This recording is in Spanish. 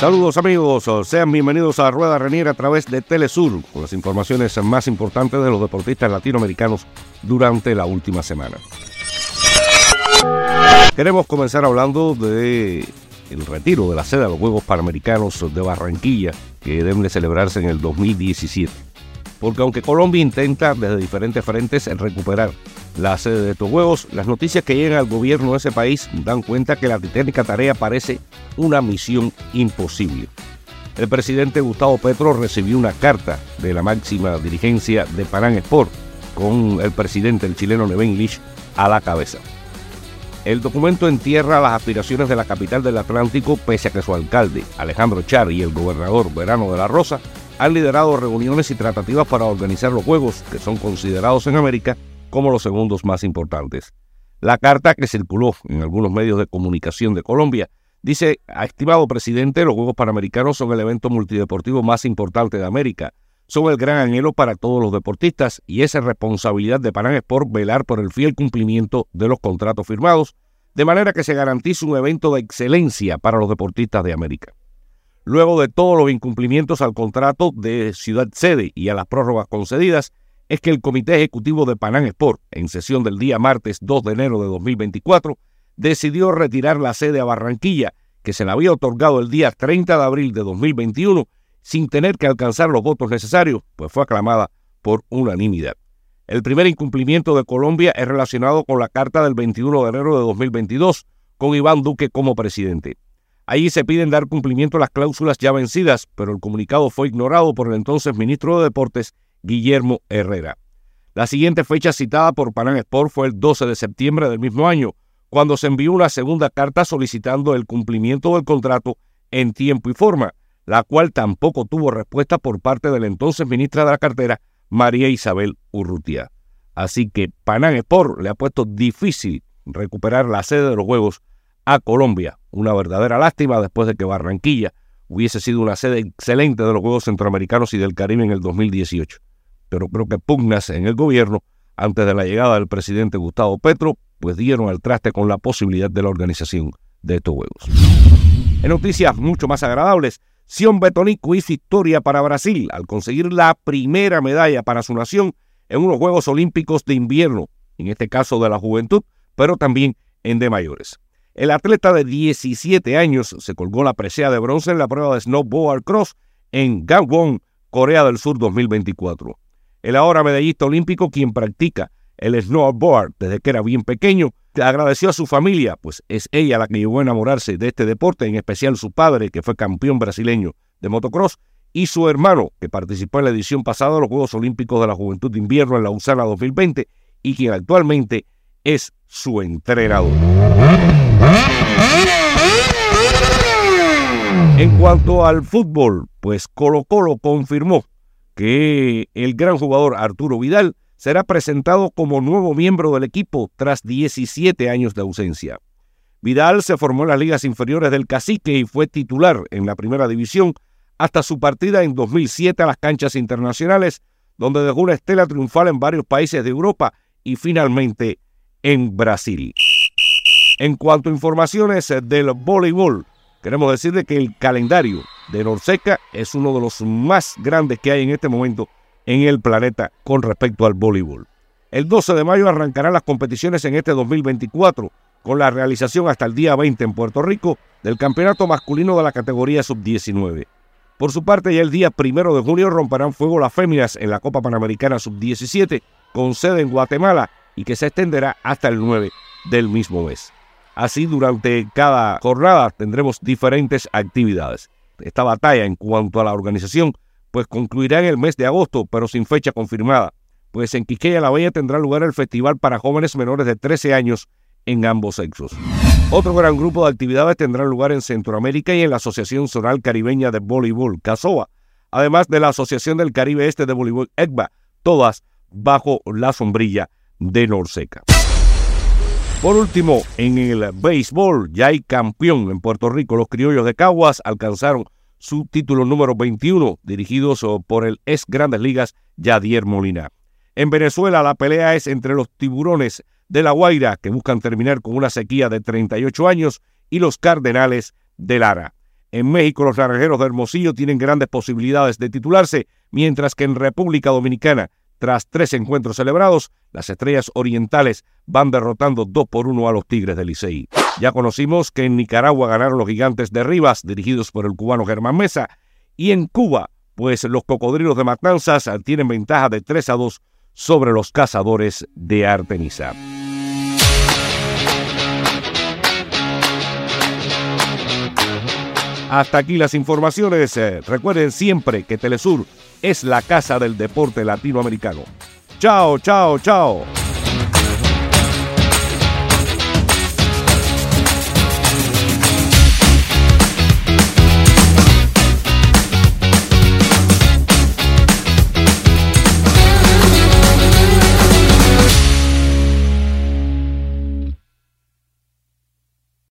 Saludos amigos, sean bienvenidos a Rueda Reniera a través de Telesur con las informaciones más importantes de los deportistas latinoamericanos durante la última semana. Queremos comenzar hablando de el retiro de la sede de los Juegos Panamericanos de Barranquilla que deben de celebrarse en el 2017. Porque aunque Colombia intenta desde diferentes frentes recuperar la sede de estos Juegos, las noticias que llegan al gobierno de ese país dan cuenta que la titánica tarea parece una misión imposible. El presidente Gustavo Petro recibió una carta de la máxima dirigencia de Panam Sport con el presidente el chileno Neven Lich a la cabeza. El documento entierra las aspiraciones de la capital del Atlántico pese a que su alcalde, Alejandro Char, y el gobernador Verano de la Rosa han liderado reuniones y tratativas para organizar los Juegos, que son considerados en América como los segundos más importantes. La carta que circuló en algunos medios de comunicación de Colombia dice, estimado presidente, los Juegos Panamericanos son el evento multideportivo más importante de América. Son el gran anhelo para todos los deportistas y es responsabilidad de Panam Sport velar por el fiel cumplimiento de los contratos firmados, de manera que se garantice un evento de excelencia para los deportistas de América. Luego de todos los incumplimientos al contrato de ciudad sede y a las prórrogas concedidas, es que el Comité Ejecutivo de Panam Sport, en sesión del día martes 2 de enero de 2024, decidió retirar la sede a Barranquilla, que se le había otorgado el día 30 de abril de 2021, sin tener que alcanzar los votos necesarios, pues fue aclamada por unanimidad. El primer incumplimiento de Colombia es relacionado con la carta del 21 de enero de 2022, con Iván Duque como presidente. Allí se piden dar cumplimiento a las cláusulas ya vencidas, pero el comunicado fue ignorado por el entonces ministro de Deportes, Guillermo Herrera. La siguiente fecha citada por Panam Sport fue el 12 de septiembre del mismo año, cuando se envió una segunda carta solicitando el cumplimiento del contrato en tiempo y forma, la cual tampoco tuvo respuesta por parte de la entonces ministra de la cartera, María Isabel Urrutia. Así que Panam Sport le ha puesto difícil recuperar la sede de los Juegos a Colombia. Una verdadera lástima después de que Barranquilla hubiese sido una sede excelente de los Juegos Centroamericanos y del Caribe en el 2018 pero creo que pugnas en el gobierno antes de la llegada del presidente Gustavo Petro, pues dieron al traste con la posibilidad de la organización de estos Juegos. En noticias mucho más agradables, Sion Betonico hizo historia para Brasil al conseguir la primera medalla para su nación en unos Juegos Olímpicos de invierno, en este caso de la juventud, pero también en de mayores. El atleta de 17 años se colgó la presea de bronce en la prueba de snowboard cross en Gangwon, Corea del Sur 2024. El ahora medallista olímpico, quien practica el snowboard desde que era bien pequeño, agradeció a su familia, pues es ella la que llegó a enamorarse de este deporte, en especial su padre, que fue campeón brasileño de motocross, y su hermano, que participó en la edición pasada de los Juegos Olímpicos de la Juventud de Invierno en la USANA 2020 y quien actualmente es su entrenador. En cuanto al fútbol, pues Colo Colo confirmó que el gran jugador Arturo Vidal será presentado como nuevo miembro del equipo tras 17 años de ausencia. Vidal se formó en las ligas inferiores del Cacique y fue titular en la primera división hasta su partida en 2007 a las canchas internacionales, donde dejó una estela triunfal en varios países de Europa y finalmente en Brasil. En cuanto a informaciones del voleibol, queremos decirle que el calendario de Norseca es uno de los más grandes que hay en este momento en el planeta con respecto al voleibol. El 12 de mayo arrancarán las competiciones en este 2024 con la realización hasta el día 20 en Puerto Rico del campeonato masculino de la categoría sub-19. Por su parte, ya el día 1 de junio romperán fuego las féminas en la Copa Panamericana sub-17 con sede en Guatemala y que se extenderá hasta el 9 del mismo mes. Así, durante cada jornada tendremos diferentes actividades esta batalla en cuanto a la organización, pues concluirá en el mes de agosto, pero sin fecha confirmada, pues en Quiqueya la Bella tendrá lugar el festival para jóvenes menores de 13 años en ambos sexos. Otro gran grupo de actividades tendrá lugar en Centroamérica y en la Asociación Zonal Caribeña de Voleibol, CASOA, además de la Asociación del Caribe Este de Voleibol, ECBA, todas bajo la sombrilla de Norseca. Por último, en el béisbol ya hay campeón en Puerto Rico. Los criollos de Caguas alcanzaron su título número 21, dirigidos por el ex Grandes Ligas Yadier Molina. En Venezuela la pelea es entre los tiburones de La Guaira, que buscan terminar con una sequía de 38 años, y los Cardenales de Lara. En México los naranjeros de Hermosillo tienen grandes posibilidades de titularse, mientras que en República Dominicana, tras tres encuentros celebrados, las estrellas orientales van derrotando 2 por 1 a los Tigres del Licey. Ya conocimos que en Nicaragua ganaron los gigantes de Rivas, dirigidos por el cubano Germán Mesa, y en Cuba, pues los cocodrilos de Matanzas tienen ventaja de 3 a 2 sobre los cazadores de Artemisa. Hasta aquí las informaciones. Eh, recuerden siempre que Telesur es la casa del deporte latinoamericano. Chao, chao, chao.